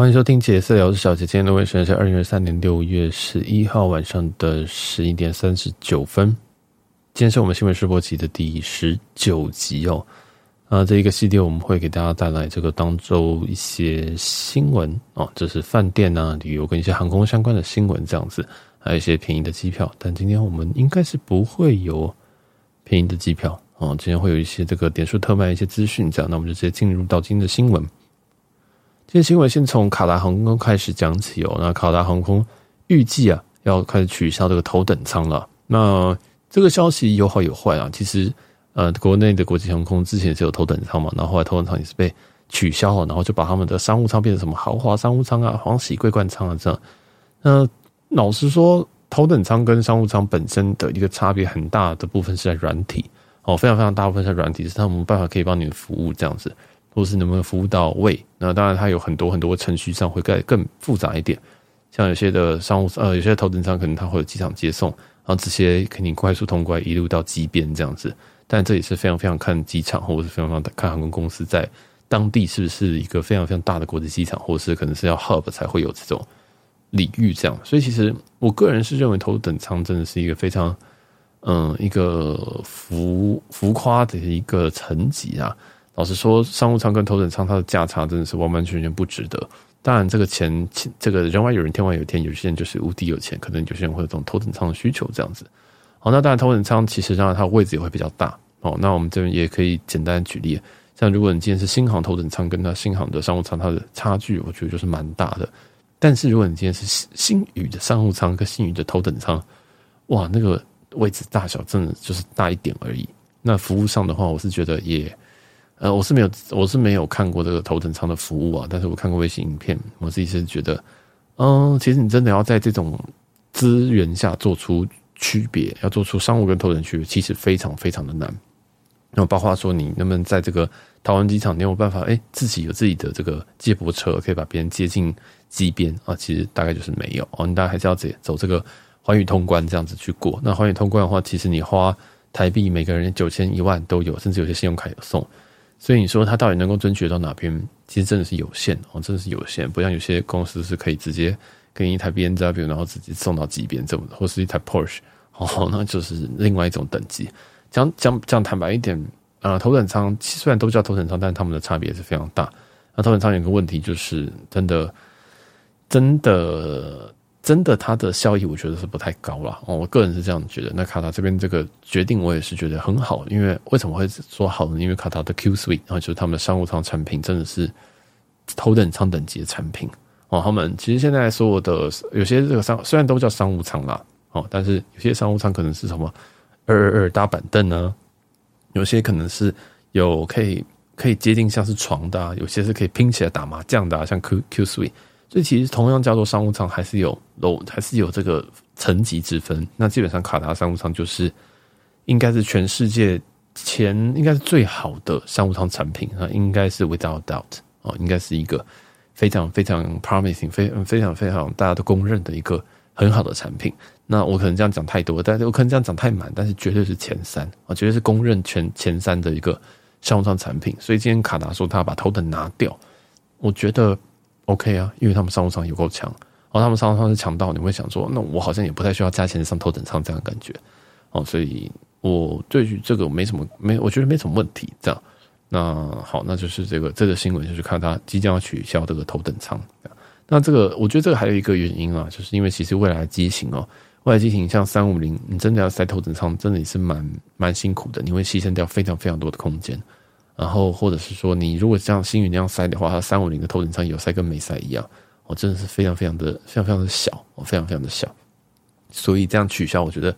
欢迎收听杰色聊，我是小杰。今天的时间是二零二三年六月十一号晚上的十一点三十九分。今天是我们新闻试播集的第十九集哦。啊，这一个系列我们会给大家带来这个当周一些新闻哦，这是饭店啊、旅游跟一些航空相关的新闻这样子，还有一些便宜的机票。但今天我们应该是不会有便宜的机票哦。今天会有一些这个点数特卖一些资讯，这样，那我们就直接进入到今天的新闻。今天新闻先从卡达航空开始讲起哦。那卡达航空预计啊要开始取消这个头等舱了。那这个消息有好有坏啊。其实呃，国内的国际航空之前是有头等舱嘛，然后后来头等舱也是被取消了，然后就把他们的商务舱变成什么豪华商务舱啊、皇玺桂冠舱啊这样。那老实说，头等舱跟商务舱本身的一个差别很大的部分是在软体哦，非常非常大部分在软体，是他们没办法可以帮你服务这样子。或是能不能服务到位？那当然，它有很多很多程序上会更更复杂一点。像有些的商务呃，有些头等舱可能它会有机场接送，然后这些肯定快速通关，一路到机边这样子。但这也是非常非常看机场，或者是非常非常看航空公司在当地是不是一个非常非常大的国际机场，或者是可能是要 hub 才会有这种礼遇这样。所以其实我个人是认为头等舱真的是一个非常嗯一个浮浮夸的一个层级啊。老实说，商务舱跟头等舱它的价差真的是完完全全不值得。当然，这个钱，这个人外有人，天外有天，有些人就是无敌有钱，可能有些人会有这种头等舱的需求这样子。好，那当然头等舱其实当然它位置也会比较大。哦，那我们这边也可以简单举例，像如果你今天是新航头等舱跟它新航的商务舱，它的差距我觉得就是蛮大的。但是如果你今天是新宇的商务舱跟新宇的头等舱，哇，那个位置大小真的就是大一点而已。那服务上的话，我是觉得也。呃，我是没有，我是没有看过这个头等舱的服务啊，但是我看过微信影片，我自己是觉得，嗯，其实你真的要在这种资源下做出区别，要做出商务跟头等区别，其实非常非常的难。那么包括说，你能不能在这个桃园机场，你有办法，哎，自己有自己的这个接驳车，可以把别人接进机边啊？其实大概就是没有哦，你大概还是要走走这个寰宇通关这样子去过。那寰宇通关的话，其实你花台币每个人九千一万都有，甚至有些信用卡有送。所以你说它到底能够争取到哪边？其实真的是有限哦，真的是有限，不像有些公司是可以直接给你一台 BMW，然后直接送到机边这么，或是一台 Porsche 哦，那就是另外一种等级。讲讲讲坦白一点啊，头等舱虽然都叫头等舱，但他们的差别是非常大。那头等舱有个问题就是，真的，真的。真的，它的效益我觉得是不太高了哦。我个人是这样觉得。那卡塔这边这个决定，我也是觉得很好。因为为什么会说好呢？因为卡塔的 Q Suite，然后就是他们的商务舱产品，真的是头等舱等级的产品哦。他们其实现在所有的有些这个商虽然都叫商务舱啦哦，但是有些商务舱可能是什么二二二大板凳呢？有些可能是有可以可以接近像是床的，有些是可以拼起来打麻将的，像 Q Q Suite。所以其实同样叫做商务舱，还是有楼，还是有这个层级之分。那基本上卡达商务舱就是应该是全世界前应该是最好的商务舱产品啊，应该是 without doubt 哦，应该是一个非常非常 promising，非非常非常大家都公认的一个很好的产品。那我可能这样讲太多，但是我可能这样讲太满，但是绝对是前三啊，绝对是公认全前三的一个商务舱产品。所以今天卡达说他把头等拿掉，我觉得。OK 啊，因为他们商务舱有够强，然后他们商务舱是强到你会想说，那我好像也不太需要加钱上头等舱这样的感觉哦，所以我对于这个没什么没，我觉得没什么问题。这样，那好，那就是这个这个新闻就是看他即将要取消这个头等舱。那这个我觉得这个还有一个原因啊，就是因为其实未来机型哦，未来机型像三五零，你真的要塞头等舱，真的也是蛮蛮辛苦的，你会牺牲掉非常非常多的空间。然后，或者是说，你如果像星宇那样塞的话，它三五零的头等舱有塞跟没塞一样，哦，真的是非常非常的、非常非常的小，哦，非常非常的小。所以这样取消，我觉得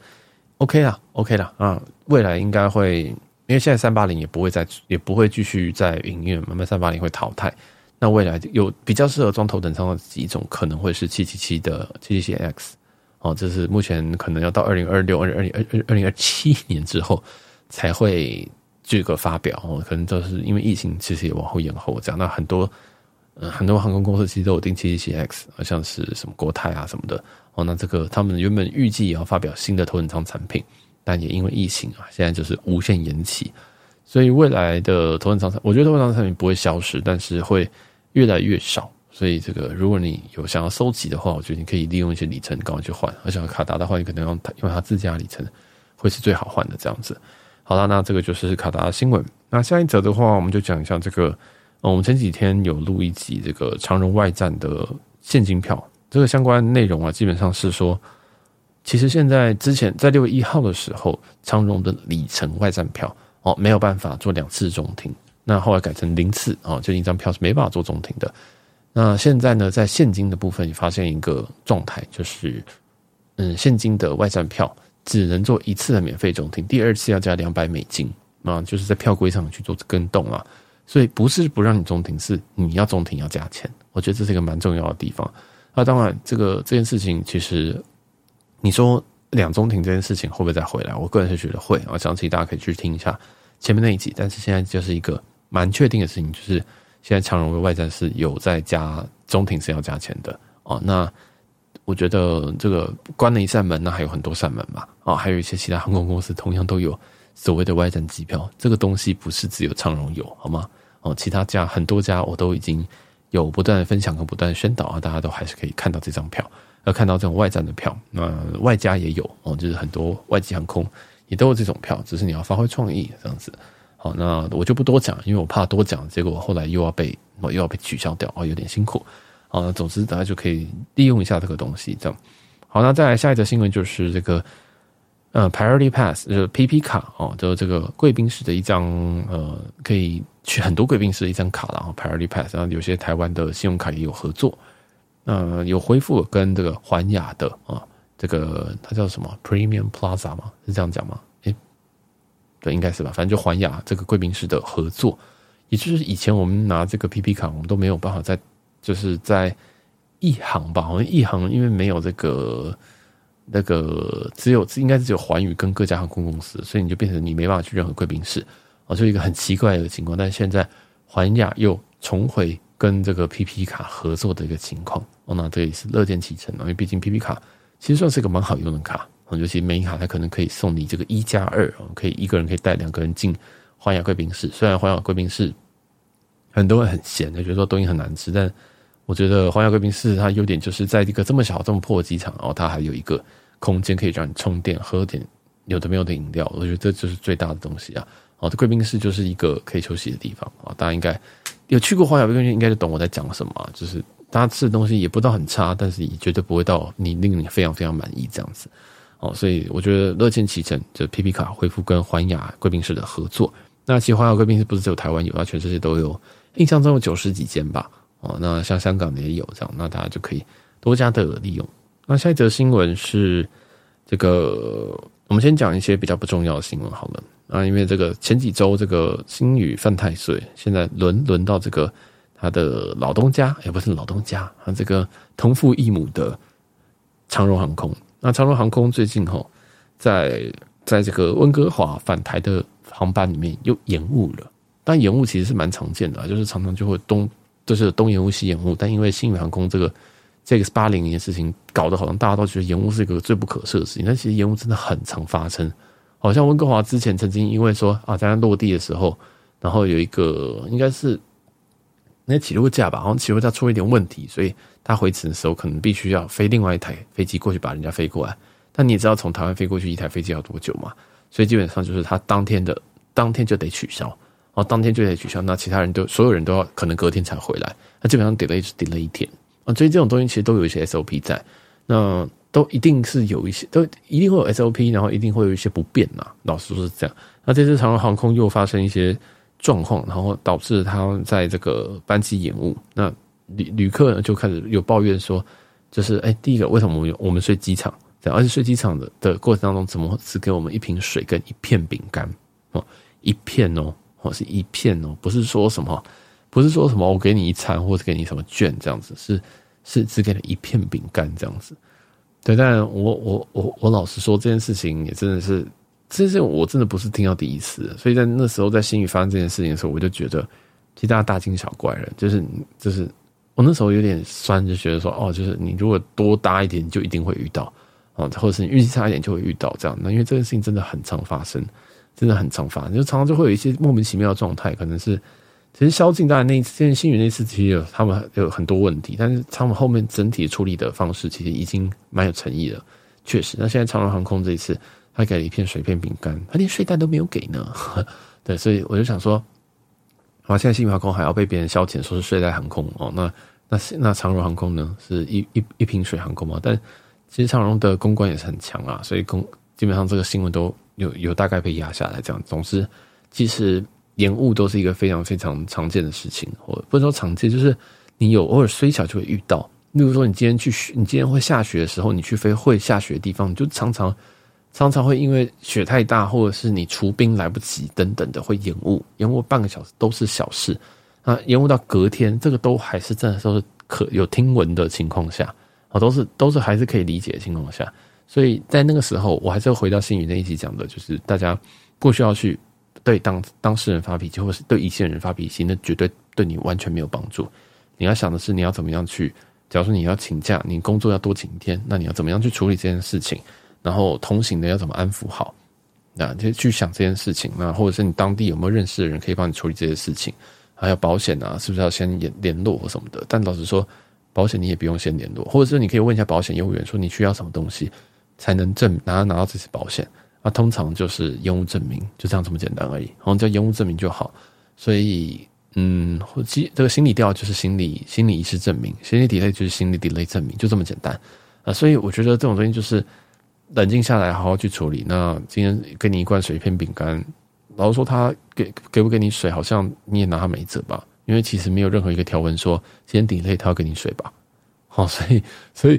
OK 啦，OK 啦啊，未来应该会，因为现在三八零也不会再，也不会继续在营运，慢慢三八零会淘汰。那未来有比较适合装头等舱的几种，可能会是七七七的七七七 X，哦，这是目前可能要到二零二六、二零二二二零二七年之后才会。这个发表哦，可能就是因为疫情，其实也往后延后这样。那很多，嗯，很多航空公司其实都有订七七七 X，好像是什么国泰啊什么的哦。那这个他们原本预计也要发表新的头等舱产品，但也因为疫情啊，现在就是无限延期。所以未来的头等舱产，我觉得头等舱产品不会消失，但是会越来越少。所以这个如果你有想要收集的话，我觉得你可以利用一些里程赶快去换。而且卡达的话，你可能用用它自家里程会是最好换的这样子。好了，那这个就是卡达的新闻。那下一则的话，我们就讲一下这个。我们前几天有录一集这个长荣外站的现金票，这个相关内容啊，基本上是说，其实现在之前在六月一号的时候，长荣的里程外站票哦没有办法做两次中停，那后来改成零次哦，就一张票是没办法做中停的。那现在呢，在现金的部分也发现一个状态，就是嗯，现金的外站票只能做一次的免费中停，第二次要加两百美金啊，就是在票规上去做跟动啊。所以不是不让你中停，是你要中停要加钱。我觉得这是一个蛮重要的地方。那当然，这个这件事情其实你说两中停这件事情会不会再回来？我个人是觉得会。我相信大家可以去听一下前面那一集。但是现在就是一个蛮确定的事情，就是现在长荣的外站是有在加中停是要加钱的哦。那我觉得这个关了一扇门，那还有很多扇门嘛。哦，还有一些其他航空公司同样都有。所谓的外站机票，这个东西不是只有长荣有，好吗？哦，其他家很多家我都已经有不断的分享和不断的宣导啊，大家都还是可以看到这张票，要看到这种外站的票。那外加也有哦，就是很多外籍航空也都有这种票，只是你要发挥创意这样子。好，那我就不多讲，因为我怕多讲，结果后来又要被又要被取消掉，哦，有点辛苦。好，那总之大家就可以利用一下这个东西，这样。好，那再来下一则新闻就是这个。呃，Priority Pass 就是 PP 卡哦，就是这个贵宾室的一张呃，可以去很多贵宾室的一张卡，然后 Priority Pass，然后有些台湾的信用卡也有合作，呃，有恢复跟这个环亚的啊、这个它叫什么 Premium Plaza 吗？是这样讲吗？诶，对，应该是吧，反正就环亚这个贵宾室的合作，也就是以前我们拿这个 PP 卡，我们都没有办法在就是在一航吧，好像一航因为没有这个。那个只有应该是只有寰宇跟各家航空公司，所以你就变成你没办法去任何贵宾室啊，就一个很奇怪的情况。但是现在环亚又重回跟这个 PP 卡合作的一个情况哦，那这也是乐见其成，因为毕竟 PP 卡其实算是一个蛮好用的卡，尤其美卡它可能可以送你这个一加二，可以一个人可以带两个人进环亚贵宾室。虽然环亚贵宾室很多人很闲，觉得说东西很难吃，但我觉得环亚贵宾室它优点就是在一个这么小这么破的机场，然后它还有一个空间可以让你充电、喝点有的没有的饮料。我觉得这就是最大的东西啊！哦，这贵宾室就是一个可以休息的地方啊！大家应该有去过环亚贵宾室，应该就懂我在讲什么啊。就是大家吃的东西也不到很差，但是也绝对不会到你令你非常非常满意这样子哦。所以我觉得乐见其成，就 PP 卡恢复跟环亚贵宾室的合作。那其实环亚贵宾室不是只有台湾有，它全世界都有，印象中有九十几间吧。哦，那像香港也有这样，那大家就可以多加的利用。那下一则新闻是这个，我们先讲一些比较不重要的新闻好了。啊，因为这个前几周这个星宇犯太岁，现在轮轮到这个他的老东家，也不是老东家，啊，这个同父异母的长荣航空。那长荣航空最近吼，在在这个温哥华返台的航班里面又延误了，但延误其实是蛮常见的，就是常常就会东。就是东延误西延误，但因为新宇航空这个这个八零年的事情搞得好像大家都觉得延误是一个最不可赦的事情，但其实延误真的很常发生。好像温哥华之前曾经因为说啊，在它落地的时候，然后有一个应该是那起落架吧，好像起落架出了一点问题，所以他回程的时候可能必须要飞另外一台飞机过去把人家飞过来。但你也知道从台湾飞过去一台飞机要多久嘛？所以基本上就是他当天的当天就得取消。哦，当天就得取消，那其他人都所有人都要可能隔天才回来，那基本上 delay 就 delay 一天啊，所以这种东西其实都有一些 SOP 在，那都一定是有一些，都一定会有 SOP，然后一定会有一些不便呐。老实说是这样。那这次长荣航空又发生一些状况，然后导致他在这个班机延误，那旅旅客呢就开始有抱怨说，就是哎，第一个为什么我们我们睡机场，而且睡机场的的过程当中，怎么只给我们一瓶水跟一片饼干哦，一片哦。哦，是一片哦，不是说什么，不是说什么我给你一餐或者给你什么券这样子，是是只给了一片饼干这样子。对，但我我我我老实说，这件事情也真的是，这件事我真的不是听到第一次。所以在那时候在新宇发生这件事情的时候，我就觉得其实大家大惊小怪了，就是就是我那时候有点酸，就觉得说哦，就是你如果多搭一点，就一定会遇到哦，或者是运气差一点就会遇到这样。那因为这件事情真的很常发生。真的很常发，就常常就会有一些莫名其妙的状态，可能是其实萧敬当然那一次，星宇那次其实有他们有很多问题，但是他们后面整体处理的方式其实已经蛮有诚意了。确实，那现在长荣航空这一次，他给了一片水片饼干，他连睡袋都没有给呢。对，所以我就想说，哇，现在新宇航空还要被别人消遣说是睡袋航空哦，那那那长荣航空呢，是一一一瓶水航空嘛？但其实长荣的公关也是很强啊，所以公基本上这个新闻都有有大概被压下来，这样。总之，其实延误都是一个非常非常常见的事情，或不能说常见，就是你有偶尔虽小就会遇到。例如说，你今天去，你今天会下雪的时候，你去飞会下雪的地方，你就常常常常会因为雪太大，或者是你除冰来不及等等的会延误，延误半个小时都是小事啊，延误到隔天，这个都还是真的都是可有听闻的情况下，啊，都是都是还是可以理解的情况下，所以在那个时候，我还是回到新宇那一集讲的，就是大家不需要去对当当事人发脾气，或是对一线人发脾气，那绝对对你完全没有帮助。你要想的是，你要怎么样去。假如说你要请假，你工作要多请一天，那你要怎么样去处理这件事情？然后同行的要怎么安抚好？那就去想这件事情。那或者是你当地有没有认识的人可以帮你处理这些事情？还有保险啊，是不是要先联联络或什么的？但老实说，保险你也不用先联络，或者是你可以问一下保险业务员，说你需要什么东西才能证拿拿到这次保险？那通常就是延误证明，就这样这么简单而已。然后叫延误证明就好。所以。嗯，或这个心理调就是心理心理遗失证明，心理 delay 就是心理 delay 证明，就这么简单啊。所以我觉得这种东西就是冷静下来，好好去处理。那今天给你一罐水，一片饼干，老实说他给给不给你水，好像你也拿他没辙吧？因为其实没有任何一个条文说今天 delay 他要给你水吧？好，所以所以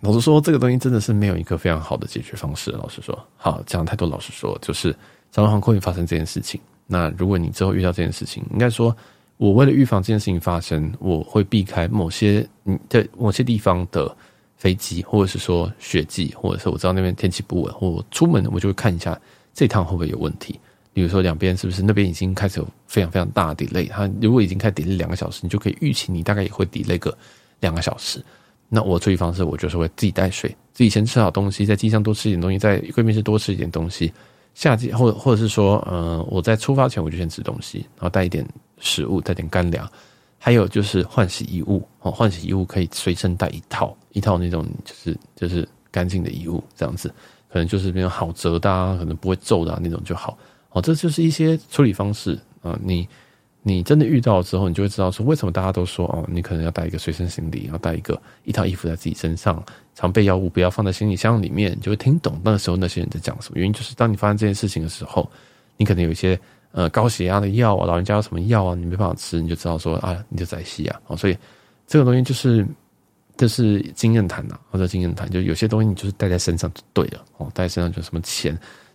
老实说，这个东西真的是没有一个非常好的解决方式。老实说，好讲太多，老实说，就是长荣航空会发生这件事情。那如果你之后遇到这件事情，应该说，我为了预防这件事情发生，我会避开某些嗯在某些地方的飞机，或者是说雪季，或者是我知道那边天气不稳，我出门我就会看一下这趟会不会有问题。比如说两边是不是那边已经开始有非常非常大的 delay，它如果已经开始 delay 两个小时，你就可以预期你大概也会 delay 个两个小时。那我处理方式，我就是会自己带水，自己先吃好东西，在机上多吃一点东西，在贵宾室多吃一点东西。夏季或者或者是说，呃，我在出发前我就先吃东西，然后带一点食物，带点干粮，还有就是换洗衣物哦，换洗衣物可以随身带一套，一套那种就是就是干净的衣物，这样子可能就是那种好折的啊，可能不会皱的啊那种就好哦，这就是一些处理方式啊，你。你真的遇到了之后，你就会知道说，为什么大家都说哦，你可能要带一个随身行李，要带一个一套衣服在自己身上，常备药物不要放在行李箱里面，你就会听懂那个时候那些人在讲什么原因。就是当你发生这件事情的时候，你可能有一些呃高血压的药啊，老人家有什么药啊，你没办法吃，你就知道说啊，你就在西啊。哦，所以这个东西就是这是经验谈呐，或者经验谈，就有些东西你就是带在身上就对了哦，带在身上就什么钱，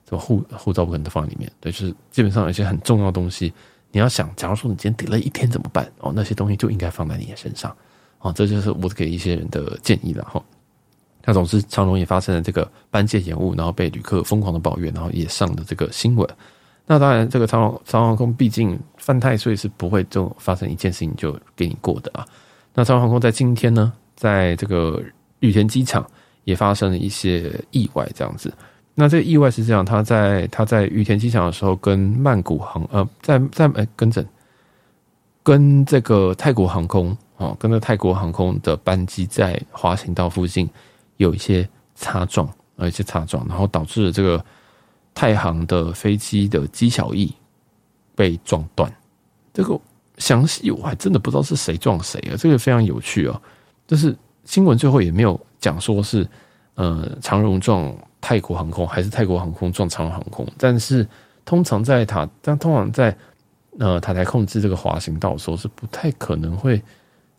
什么护护照不可能都放在里面，对，就是基本上有一些很重要的东西。你要想，假如说你今天 delay 一天怎么办？哦，那些东西就应该放在你的身上。哦，这就是我给一些人的建议了哈。那总之，长荣也发生了这个班机延误，然后被旅客疯狂的抱怨，然后也上了这个新闻。那当然，这个长荣长荣航空毕竟犯太岁是不会就发生一件事情就给你过的啊。那长荣航空在今天呢，在这个羽田机场也发生了一些意外，这样子。那这个意外是这样，他在他在羽田机场的时候，跟曼谷航呃，在在哎跟着跟这个泰国航空哦，跟着泰国航空的班机在滑行道附近有一些擦撞，有一些擦撞，然后导致了这个泰航的飞机的机小翼被撞断。这个详细我还真的不知道是谁撞谁啊，这个非常有趣哦。就是新闻最后也没有讲说是呃长荣撞。泰国航空还是泰国航空撞长荣航空，但是通常在塔，但通常在呃塔台控制这个滑行道的时候是不太可能会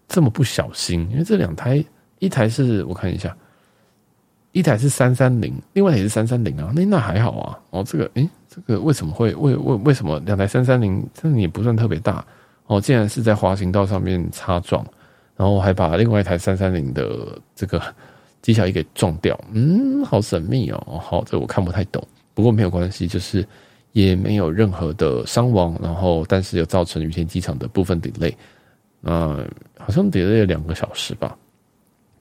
这么不小心，因为这两台一台是我看一下，一台是三三零，另外一台是三三零啊，那那还好啊，哦这个诶、这个为什么会为为为什么两台三三零，这也不算特别大哦，竟然是在滑行道上面擦撞，然后还把另外一台三三零的这个。机小翼给撞掉，嗯，好神秘哦。好，这我看不太懂，不过没有关系，就是也没有任何的伤亡，然后但是有造成羽田机场的部分 delay，呃，好像 delay 了两个小时吧。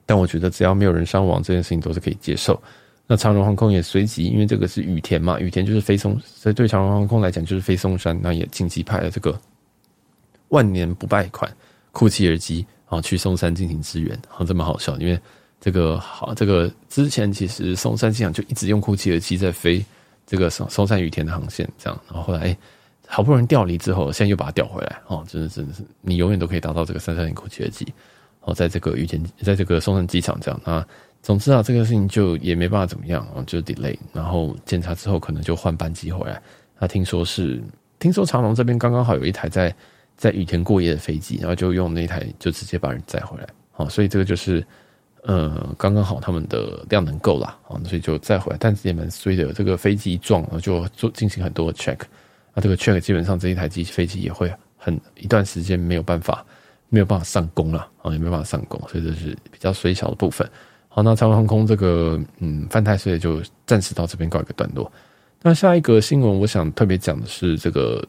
但我觉得只要没有人伤亡，这件事情都是可以接受。那长荣航空也随即，因为这个是羽田嘛，羽田就是飞松，所以对长荣航空来讲就是飞松山，那也紧急派了这个万年不败款酷奇耳机啊，去松山进行支援，啊，这么好笑，因为这个好，这个之前其实松山机场就一直用酷奇耳机在飞这个松松山羽田的航线，这样，然后后来，好不容易调离之后，现在又把它调回来，哦，真的真的是你永远都可以达到这个三三零酷奇耳机，哦，在这个羽田，在这个松山机场这样啊。总之啊，这个事情就也没办法怎么样啊，就 delay，然后检查之后可能就换班机回来。他听说是，听说长荣这边刚刚好有一台在在羽田过夜的飞机，然后就用那台就直接把人载回来。哦，所以这个就是呃刚刚好他们的量能够了啊，所以就再回来。但是也蛮衰的，这个飞机一撞，然后就做进行很多 check，那这个 check 基本上这一台机飞机也会很一段时间没有办法没有办法上工了啊，也没办法上工，所以这是比较衰小的部分。好，那长荣航空这个嗯犯太岁就暂时到这边告一个段落。那下一个新闻，我想特别讲的是这个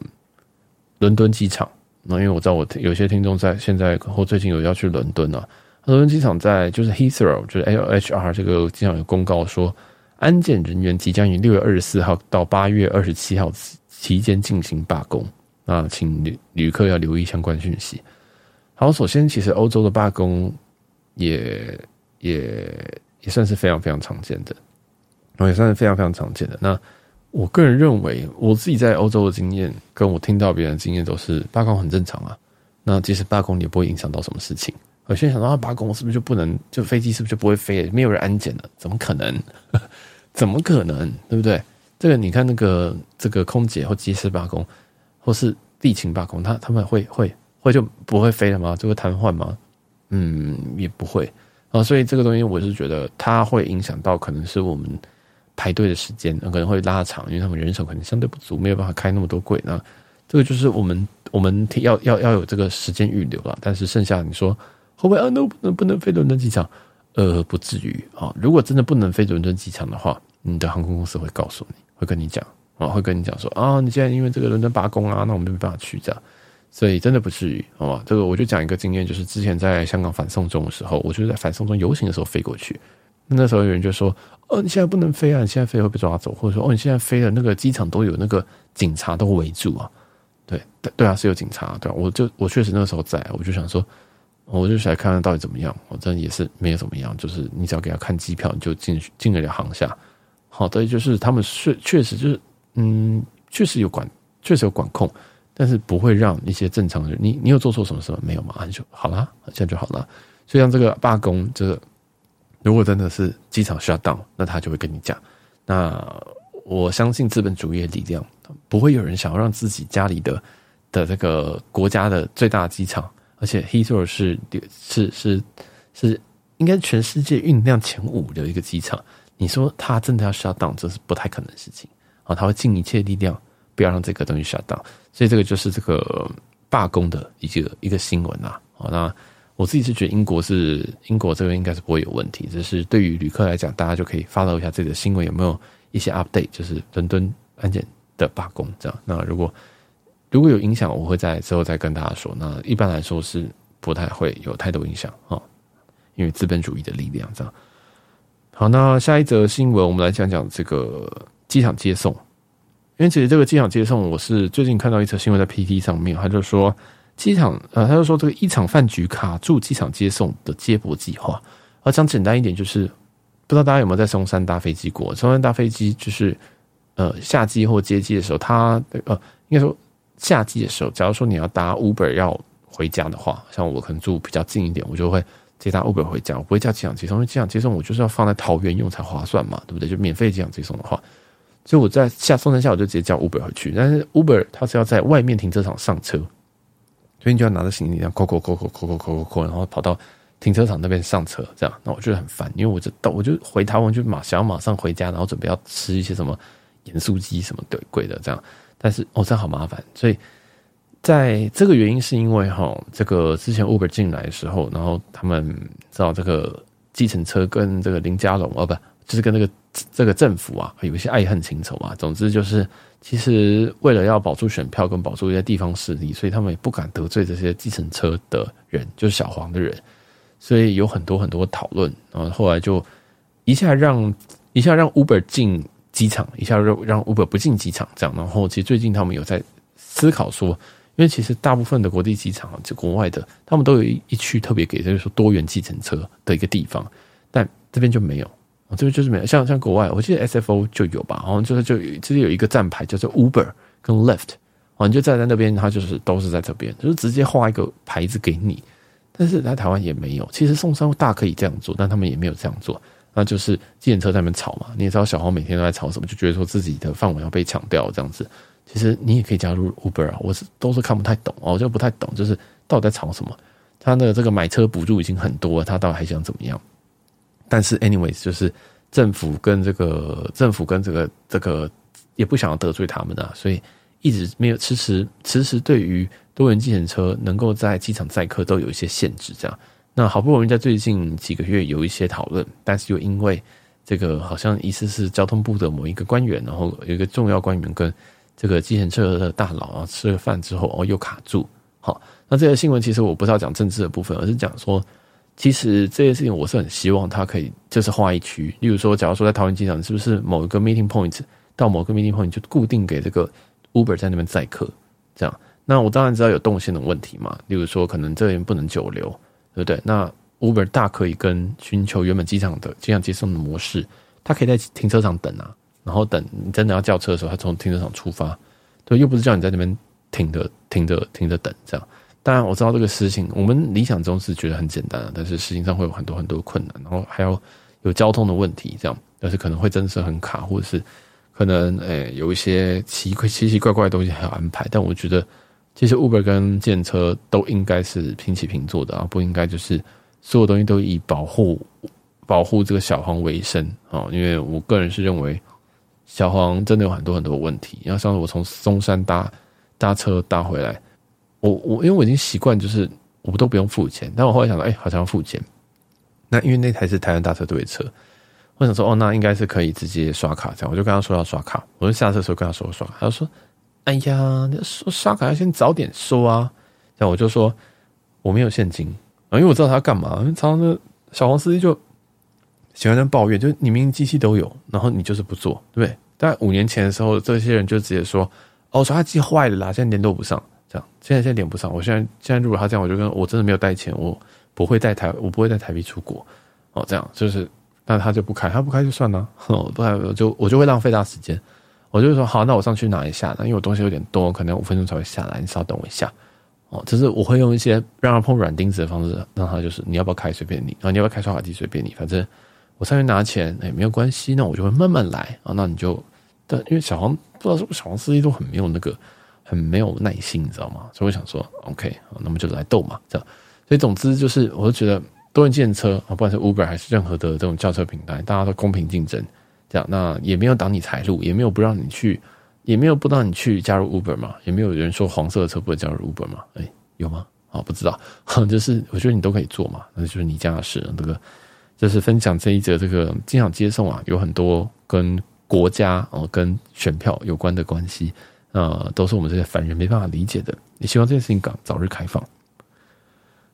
伦敦机场。那因为我知道我有些听众在现在或最近有要去伦敦啊，伦敦机场在就是 Heathrow 就是 LHR 这个机场有公告说，安检人员即将于六月二十四号到八月二十七号期间进行罢工。那请旅旅客要留意相关讯息。好，首先其实欧洲的罢工也。也也算是非常非常常见的，也算是非常非常常见的。那我个人认为，我自己在欧洲的经验，跟我听到别人的经验都是罢工很正常啊。那即使罢工也不会影响到什么事情。我现在想到他，罢工是不是就不能，就飞机是不是就不会飞？没有人安检了？怎么可能？怎么可能？对不对？这个你看，那个这个空姐或机师罢工，或是地勤罢工，他他们会会会就不会飞了吗？就会瘫痪吗？嗯，也不会。啊，所以这个东西我是觉得它会影响到，可能是我们排队的时间，可能会拉长，因为他们人手可能相对不足，没有办法开那么多柜。那这个就是我们我们要要要有这个时间预留了。但是剩下你说会不会啊？那不能不能飞伦敦机场？呃，不至于啊。如果真的不能飞伦敦机场的话，你的航空公司会告诉你，会跟你讲啊，会跟你讲说啊，你现在因为这个伦敦罢工啊，那我们没办法去这样。所以真的不至于，好吧？这个我就讲一个经验，就是之前在香港反送中的时候，我就在反送中游行的时候飞过去。那时候有人就说：“哦，你现在不能飞啊！你现在飞会被抓走，或者说哦，你现在飞了，那个机场都有那个警察都围住啊。”对，对啊，是有警察。对啊，我就我确实那时候在，我就想说，我就想看看到底怎么样。我真也是没有怎么样，就是你只要给他看机票，你就进进得了航厦。好的，就是他们确确实就是嗯，确实有管，确实有管控。但是不会让一些正常人，你你有做错什么事吗？没有吗？就好了，这样就好了。所以像这个罢工，这个如果真的是机场 shut down，那他就会跟你讲。那我相信资本主义的力量，不会有人想要让自己家里的的这个国家的最大机场，而且 Heathrow 是是是是应该全世界运量前五的一个机场。你说他真的要 shut down，这是不太可能的事情啊！他会尽一切力量。不要让这个东西 shut down，所以这个就是这个罢工的一个一个新闻啊。好，那我自己是觉得英国是英国这边应该是不会有问题，只是对于旅客来讲，大家就可以 follow 一下这个新闻有没有一些 update，就是伦敦安检的罢工这样。那如果如果有影响，我会在之后再跟大家说。那一般来说是不太会有太多影响啊，因为资本主义的力量这样。好，那下一则新闻我们来讲讲这个机场接送。因为其实这个机场接送，我是最近看到一则新闻在 PT 上面，他就说机场呃，他就说这个一场饭局卡住机场接送的接驳计划。而讲简单一点，就是不知道大家有没有在松山搭飞机过？松山搭飞机就是呃下机或接机的时候，他呃应该说夏季的时候，假如说你要搭 Uber 要回家的话，像我可能住比较近一点，我就会接搭 Uber 回家，我不会叫机场接送，因为机场接送我就是要放在桃园用才划算嘛，对不对？就免费机场接送的话。所以我在下松山下，我就直接叫 Uber 回去。但是 Uber 它是要在外面停车场上车，所以你就要拿着行李这样扣扣扣扣扣扣扣扣，然后跑到停车场那边上车。这样，那我觉得很烦，因为我就到我就回台湾就马想要马上回家，然后准备要吃一些什么盐酥鸡什么的贵的这样。但是哦，这样好麻烦。所以在这个原因是因为哈，这个之前 Uber 进来的时候，然后他们知道这个计程车跟这个林家龙哦不。就是跟那个这个政府啊有一些爱恨情仇啊，总之就是其实为了要保住选票跟保住一些地方势力，所以他们也不敢得罪这些计程车的人，就是小黄的人，所以有很多很多讨论，然后后来就一下让一下让 Uber 进机场，一下让让 Uber 不进机场，这样，然后其实最近他们有在思考说因为其实大部分的国际机场，就国外的，他们都有一一区特别给，就是说多元计程车的一个地方，但这边就没有，这边就是没有。像像国外，我记得 SFO 就有吧，然后就是就这里有一个站牌叫做 Uber 跟 Lyft，哦，你就站在那边，它就是都是在这边，就是直接画一个牌子给你。但是在台湾也没有，其实送餐大可以这样做，但他们也没有这样做。那就是计程车在那边吵嘛，你也知道小黄每天都在吵什么，就觉得说自己的饭碗要被抢掉这样子。其实你也可以加入 Uber 啊，我是都是看不太懂哦，我就不太懂，就是到底在吵什么？他的这个买车补助已经很多，他到底还想怎么样？但是 anyways，就是政府跟这个政府跟这个这个也不想要得罪他们啊，所以一直没有迟迟迟迟对于多元计程车能够在机场载客都有一些限制，这样。那好不容易在最近几个月有一些讨论，但是又因为这个好像意思是交通部的某一个官员，然后有一个重要官员跟这个计程车的大佬啊吃了饭之后哦又卡住。好，那这个新闻其实我不是要讲政治的部分，而是讲说，其实这些事情我是很希望他可以就是划一区，例如说，假如说在桃园机场是不是某一个 meeting point 到某个 meeting point 就固定给这个 Uber 在那边载客，这样。那我当然知道有动线的问题嘛，例如说可能这边不能久留。对不对？那 Uber 大可以跟寻求原本机场的机场接送的模式，他可以在停车场等啊，然后等你真的要叫车的时候，他从停车场出发，对，又不是叫你在那边停着、停着、停着等这样。当然我知道这个事情，我们理想中是觉得很简单的，但是实际上会有很多很多困难，然后还要有交通的问题这样，但是可能会真的是很卡，或者是可能诶有一些奇奇奇怪怪的东西还要安排，但我觉得。其实 Uber 跟建车都应该是平起平坐的啊，不应该就是所有东西都以保护保护这个小黄为生啊。因为我个人是认为小黄真的有很多很多问题。然后上次我从松山搭搭车搭回来，我我因为我已经习惯就是我都不用付钱，但我后来想到，哎，好像要付钱。那因为那台是台湾大车队的车，我想说，哦，那应该是可以直接刷卡这样。我就跟他说要刷卡，我就下车的时候跟他说刷卡，他说。哎呀，说刷卡要先早点说啊！这样我就说我没有现金啊，因为我知道他干嘛。因为常常的小黄司机就喜欢在抱怨，就你明明机器都有，然后你就是不做，对不对？但五年前的时候，这些人就直接说：“哦，刷卡机坏了啦，现在联络不上。”这样现在现在连不上。我现在现在如果他这样，我就跟我真的没有带钱，我不会带台，我不会带台币出国哦。这样就是，那他就不开，他不开就算了，哦，不开我就我就会浪费他时间。我就说好，那我上去拿一下。那因为我东西有点多，可能五分钟才会下来，你稍等我一下。哦，就是我会用一些让他碰软钉子的方式，让他就是你要不要开随便你，然后你要不要开刷卡机随便你，反正我上去拿钱，哎，没有关系，那我就会慢慢来啊。那你就，但因为小黄不知道是不是小黄司机都很没有那个，很没有耐心，你知道吗？所以我想说，OK，那么就来斗嘛，这样。所以总之就是，我就觉得多人建车啊，不管是 Uber 还是任何的这种轿车平台，大家都公平竞争。这样，那也没有挡你财路，也没有不让你去，也没有不让你去加入 Uber 嘛，也没有人说黄色的车不会加入 Uber 嘛？哎，有吗？啊，不知道，就是我觉得你都可以做嘛，那就是你家的事。这个就是分享这一则这个机场接送啊，有很多跟国家哦跟选票有关的关系，呃，都是我们这些凡人没办法理解的。也希望这件事情港早日开放。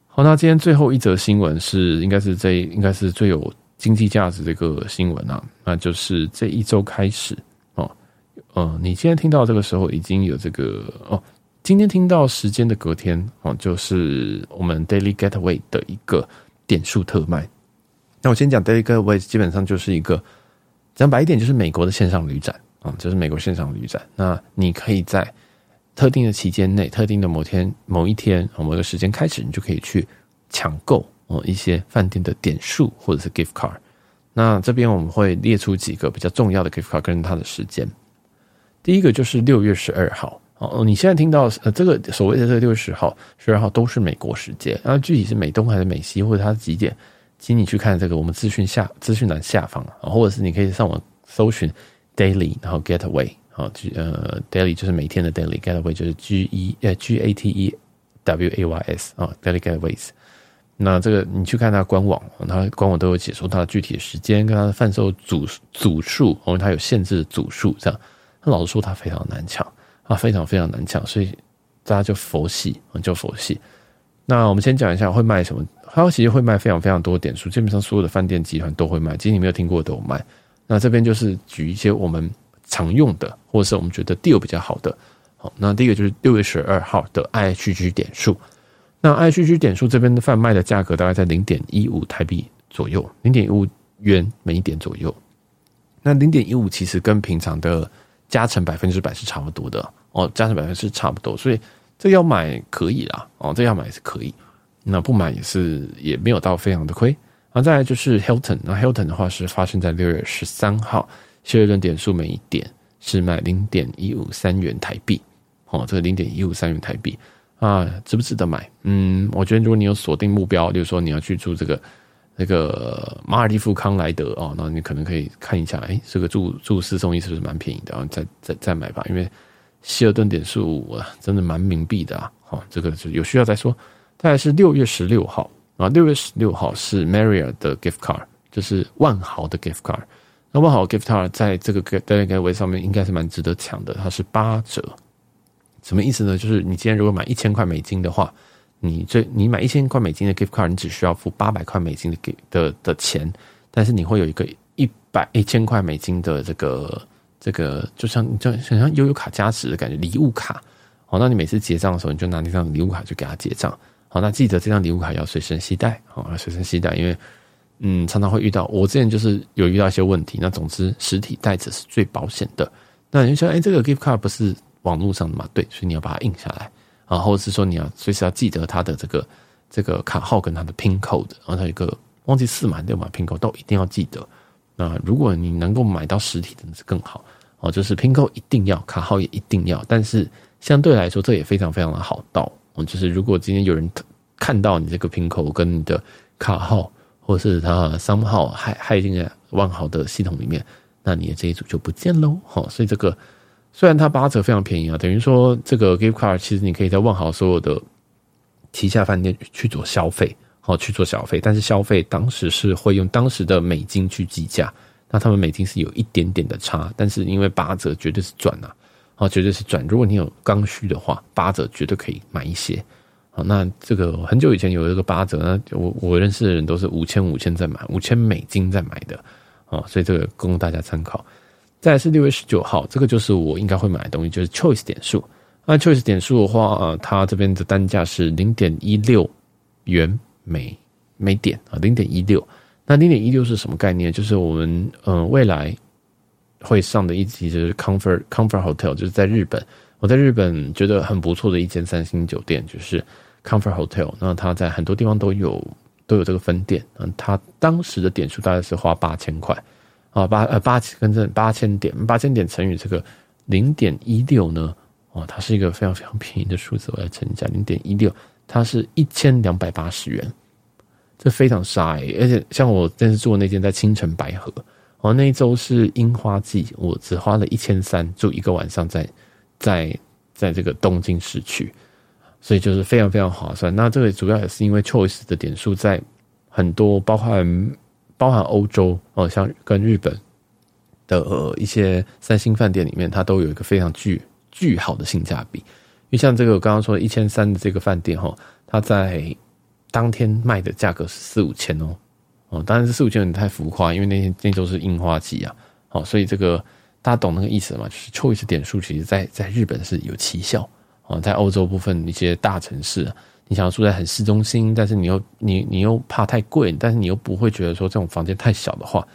好，那今天最后一则新闻是，应该是这应该是最有。经济价值这个新闻啊，那就是这一周开始哦，呃，你现在听到这个时候已经有这个哦，今天听到时间的隔天哦，就是我们 Daily Getaway 的一个点数特卖。那我先讲 Daily Getaway，基本上就是一个讲白一点，就是美国的线上旅展啊，就是美国线上旅展。那你可以在特定的期间内，特定的某天某一天某个时间开始，你就可以去抢购。哦，一些饭店的点数或者是 gift card，那这边我们会列出几个比较重要的 gift card 跟它的时间。第一个就是六月十二号哦，你现在听到呃这个所谓的这个六月十号、十二号都是美国时间，然后具体是美东还是美西或者它是几点，请你去看这个我们资讯下资讯栏下方啊，或者是你可以上网搜寻 daily 然后 getaway 啊，呃 daily 就是每天的 daily，getaway 就是 g e 呃 g a t e w a y s 啊 daily getaways。那这个你去看它官网，它官网都有解说它的具体的时间跟它的贩售组组数，因为它有限制的组数，这样。那老实说，它非常难抢，啊，非常非常难抢，所以大家就佛系，就佛系。那我们先讲一下会卖什么，它其实会卖非常非常多点数，基本上所有的饭店集团都会卖，其实你没有听过的都有卖。那这边就是举一些我们常用的，或者是我们觉得 deal 比较好的，好，那第一个就是六月十二号的 IHG 点数。那 IHG 点数这边的贩卖的价格大概在零点一五台币左右，零点一五元每一点左右。那零点一五其实跟平常的加成百分之百是差不多的哦，加成百分之是差不多，所以这要买可以啦哦，这要买是可以，那不买也是也没有到非常的亏。然后再来就是 Hilton，那 Hilton 的话是发生在六月十三号，希尔顿点数每一点是卖零点一五三元台币，哦，这个零点一五三元台币。啊，值不值得买？嗯，我觉得如果你有锁定目标，比如说你要去住这个那个马尔地夫康莱德哦，那你可能可以看一下，哎，这个住住四送一是不是蛮便宜的？然后再再再买吧，因为希尔顿点数啊真的蛮冥币的啊。好，这个就有需要再说。大概是六月十六号啊，六月十六号是 Marriott 的 gift card，就是万豪的 gift card。那万豪 gift card 在这个 Delegateway 上面应该是蛮值得抢的，它是八折。什么意思呢？就是你今天如果买一千块美金的话，你这你买一千块美金的 gift card，你只需要付八百块美金的给的的钱，但是你会有一个一百一千块美金的这个这个，就像就像像悠游卡加值的感觉，礼物卡。好，那你每次结账的时候，你就拿那张礼物卡去给他结账。好，那记得这张礼物卡要随身携带，好，要随身携带，因为嗯，常常会遇到，我之前就是有遇到一些问题。那总之，实体带着是最保险的。那你说，哎，这个 gift card 不是？网络上的嘛，对，所以你要把它印下来啊，或者是说你要随时要记得它的这个这个卡号跟它的 PIN code，然后它有一个忘记四码六码 PIN code 都一定要记得。那如果你能够买到实体的，那是更好哦，就是 PIN code 一定要，卡号也一定要。但是相对来说，这也非常非常的好盗哦，就是如果今天有人看到你这个 PIN code 跟你的卡号，或是他商号害害进在万豪的系统里面，那你的这一组就不见喽。好，所以这个。虽然它八折非常便宜啊，等于说这个 gift card 其实你可以在万豪所有的旗下饭店去做消费，好去做消费，但是消费当时是会用当时的美金去计价，那他们美金是有一点点的差，但是因为八折绝对是赚啊，好绝对是赚。如果你有刚需的话，八折绝对可以买一些。好，那这个很久以前有一个八折，那我我认识的人都是五千五千在买，五千美金在买的，啊，所以这个供大家参考。再是六月十九号，这个就是我应该会买的东西，就是 Choice 点数。那 Choice 点数的话，呃，它这边的单价是零点一六元每每点啊，零点一六。那零点一六是什么概念？就是我们呃未来会上的一集就是 Comfort Comfort Hotel，就是在日本，我在日本觉得很不错的一间三星酒店，就是 Comfort Hotel。那它在很多地方都有都有这个分店，嗯，它当时的点数大概是花八千块。啊，八呃八千跟这八千点，八千点乘以这个零点一六呢？哦，它是一个非常非常便宜的数字。我来乘一下，零点一六，它是一千两百八十元，这非常傻诶。而且像我这次住的那间在青城白河，哦，那一周是樱花季，我只花了一千三住一个晚上在，在在在这个东京市区，所以就是非常非常划算。那这个主要也是因为 Choice 的点数在很多包含。包含欧洲哦，像跟日本的一些三星饭店里面，它都有一个非常巨巨好的性价比。因为像这个我刚刚说一千三的这个饭店哈，它在当天卖的价格是四五千哦哦，当然是四五千有点太浮夸，因为那天那周是樱花季啊，好，所以这个大家懂那个意思嘛？就是 Choice 点数其实在在日本是有奇效哦，在欧洲部分一些大城市。你想要住在很市中心，但是你又你你又怕太贵，但是你又不会觉得说这种房间太小的话，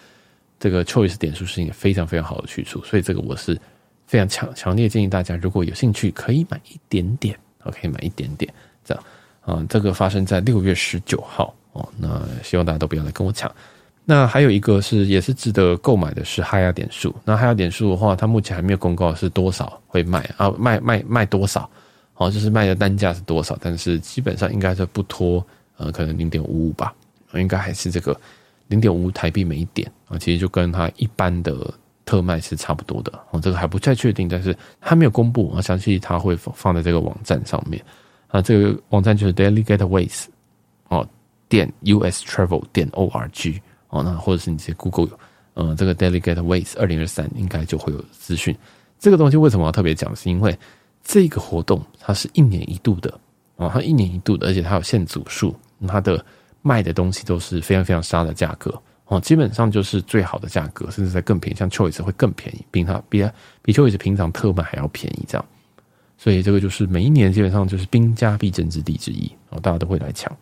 这个 Choice 点数是一个非常非常好的去处，所以这个我是非常强强烈建议大家，如果有兴趣可以买一点点，OK，买一点点这样啊。这个发生在六月十九号哦，那希望大家都不要来跟我抢。那还有一个是也是值得购买的是 Hyatt 点数，那 Hyatt 点数的话，它目前还没有公告是多少会卖啊，卖卖卖多少。好，就是卖的单价是多少？但是基本上应该是不脱呃，可能零点五五吧，应该还是这个零点五台币每一点啊，其实就跟它一般的特卖是差不多的。哦，这个还不太确定，但是它没有公布，我相信它会放在这个网站上面啊。这个网站就是 Daily Getaways 哦，点 US Travel 点 ORG 哦，那或者是你直接 Google 呃，这个 Daily Getaways 二零二三应该就会有资讯。这个东西为什么要特别讲？是因为这个活动它是一年一度的啊，它一年一度的，而且它有限组数，它的卖的东西都是非常非常杀的价格哦，基本上就是最好的价格，甚至在更便宜，像 Choice 会更便宜，比它比它比 Choice 平常特卖还要便宜这样。所以这个就是每一年基本上就是兵家必争之地之一，然后大家都会来抢。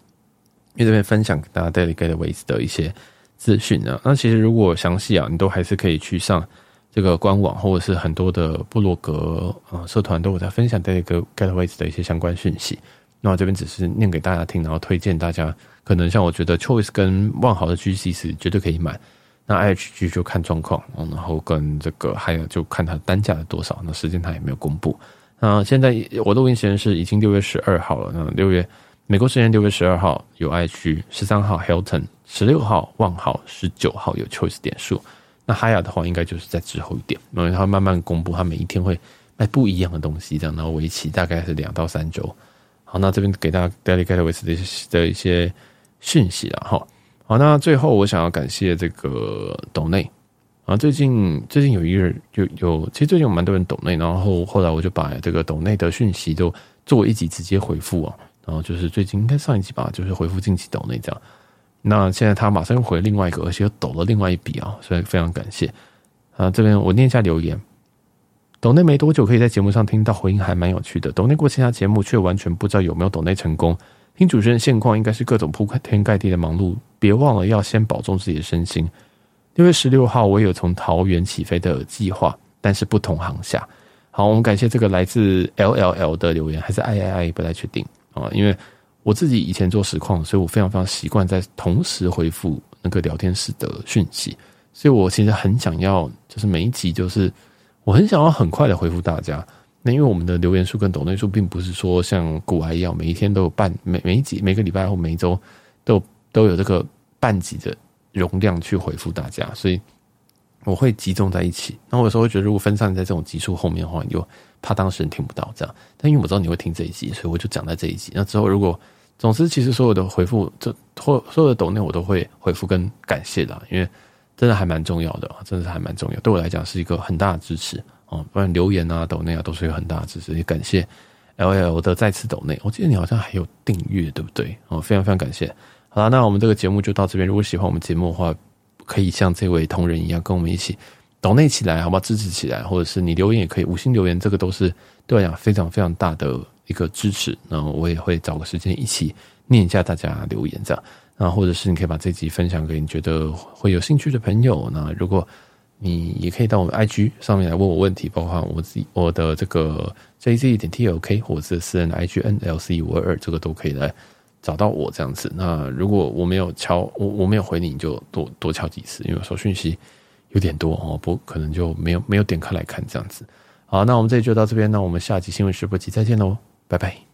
因为这边分享给大家 Daily Gateways 的一些资讯啊，那其实如果详细啊，你都还是可以去上这个官网，或者是很多的部落格啊社团都有在分享 Daily Gateways 的一些相关讯息。那我这边只是念给大家听，然后推荐大家，可能像我觉得 Choice 跟万豪的 GC 是绝对可以买。那 IHG 就看状况，然后跟这个还有就看它单价的多少，那时间它也没有公布。那现在我的录音时间是已经六月十二号了，那六月美国时间六月十二号有 IHG，十三号 Hilton，十六号万豪，十九号有 Choice 点数。那哈雅的话，应该就是在之后一点，因为他慢慢公布，他每一天会卖不一样的东西，这样，然后为期大概是两到三周。好，那这边给大家 Daily Gateways 的的一些讯息了哈。好，那最后我想要感谢这个斗内啊，最近最近有一个人有有，其实最近有蛮多人斗内，然后后来我就把这个斗内的讯息都做一集直接回复啊，然后就是最近应该上一集吧，就是回复近期斗内这样。那现在他马上又回另外一个，而且又抖了另外一笔啊，所以非常感谢啊。这边我念一下留言，抖内没多久可以在节目上听到回应，还蛮有趣的。抖内过其他节目却完全不知道有没有抖内成功。听主持人现况，应该是各种铺天盖地的忙碌。别忘了要先保重自己的身心。六月十六号，我有从桃园起飞的计划，但是不同航厦。好，我们感谢这个来自 LLL 的留言，还是 III 不太确定啊。因为我自己以前做实况，所以我非常非常习惯在同时回复那个聊天室的讯息，所以我其实很想要，就是每一集，就是我很想要很快的回复大家。那因为我们的留言数跟抖内数，并不是说像古埃一样，每一天都有半每每一集每个礼拜或每一周都都有这个。半集的容量去回复大家，所以我会集中在一起。那我有时候会觉得，如果分散在这种集数后面的话，你就怕当事人听不到这样。但因为我知道你会听这一集，所以我就讲在这一集。那之后，如果总之，其实所有的回复，这或所有的抖内，我都会回复跟感谢的，因为真的还蛮重要的，真的是还蛮重要。对我来讲，是一个很大的支持哦。不然留言啊、抖内啊，都是一个很大的支持。也感谢 LL 的再次抖内，我记得你好像还有订阅，对不对？哦，非常非常感谢。好了，那我们这个节目就到这边。如果喜欢我们节目的话，可以像这位同仁一样，跟我们一起抖内起来，好不好？支持起来，或者是你留言也可以，五星留言，这个都是对我来讲非常非常大的一个支持。然后我也会找个时间一起念一下大家留言，这样。然后或者是你可以把这集分享给你觉得会有兴趣的朋友。那如果你也可以到我们 IG 上面来问我问题，包括我自己我的这个 JZ 点 TLK 或者是私人的 IG NLC 五二二，这个都可以来。找到我这样子，那如果我没有敲我我没有回你，你就多多敲几次，因为有时候讯息有点多哦，不可能就没有没有点开来看这样子。好，那我们这里就到这边，那我们下集新闻直播集再见喽，拜拜。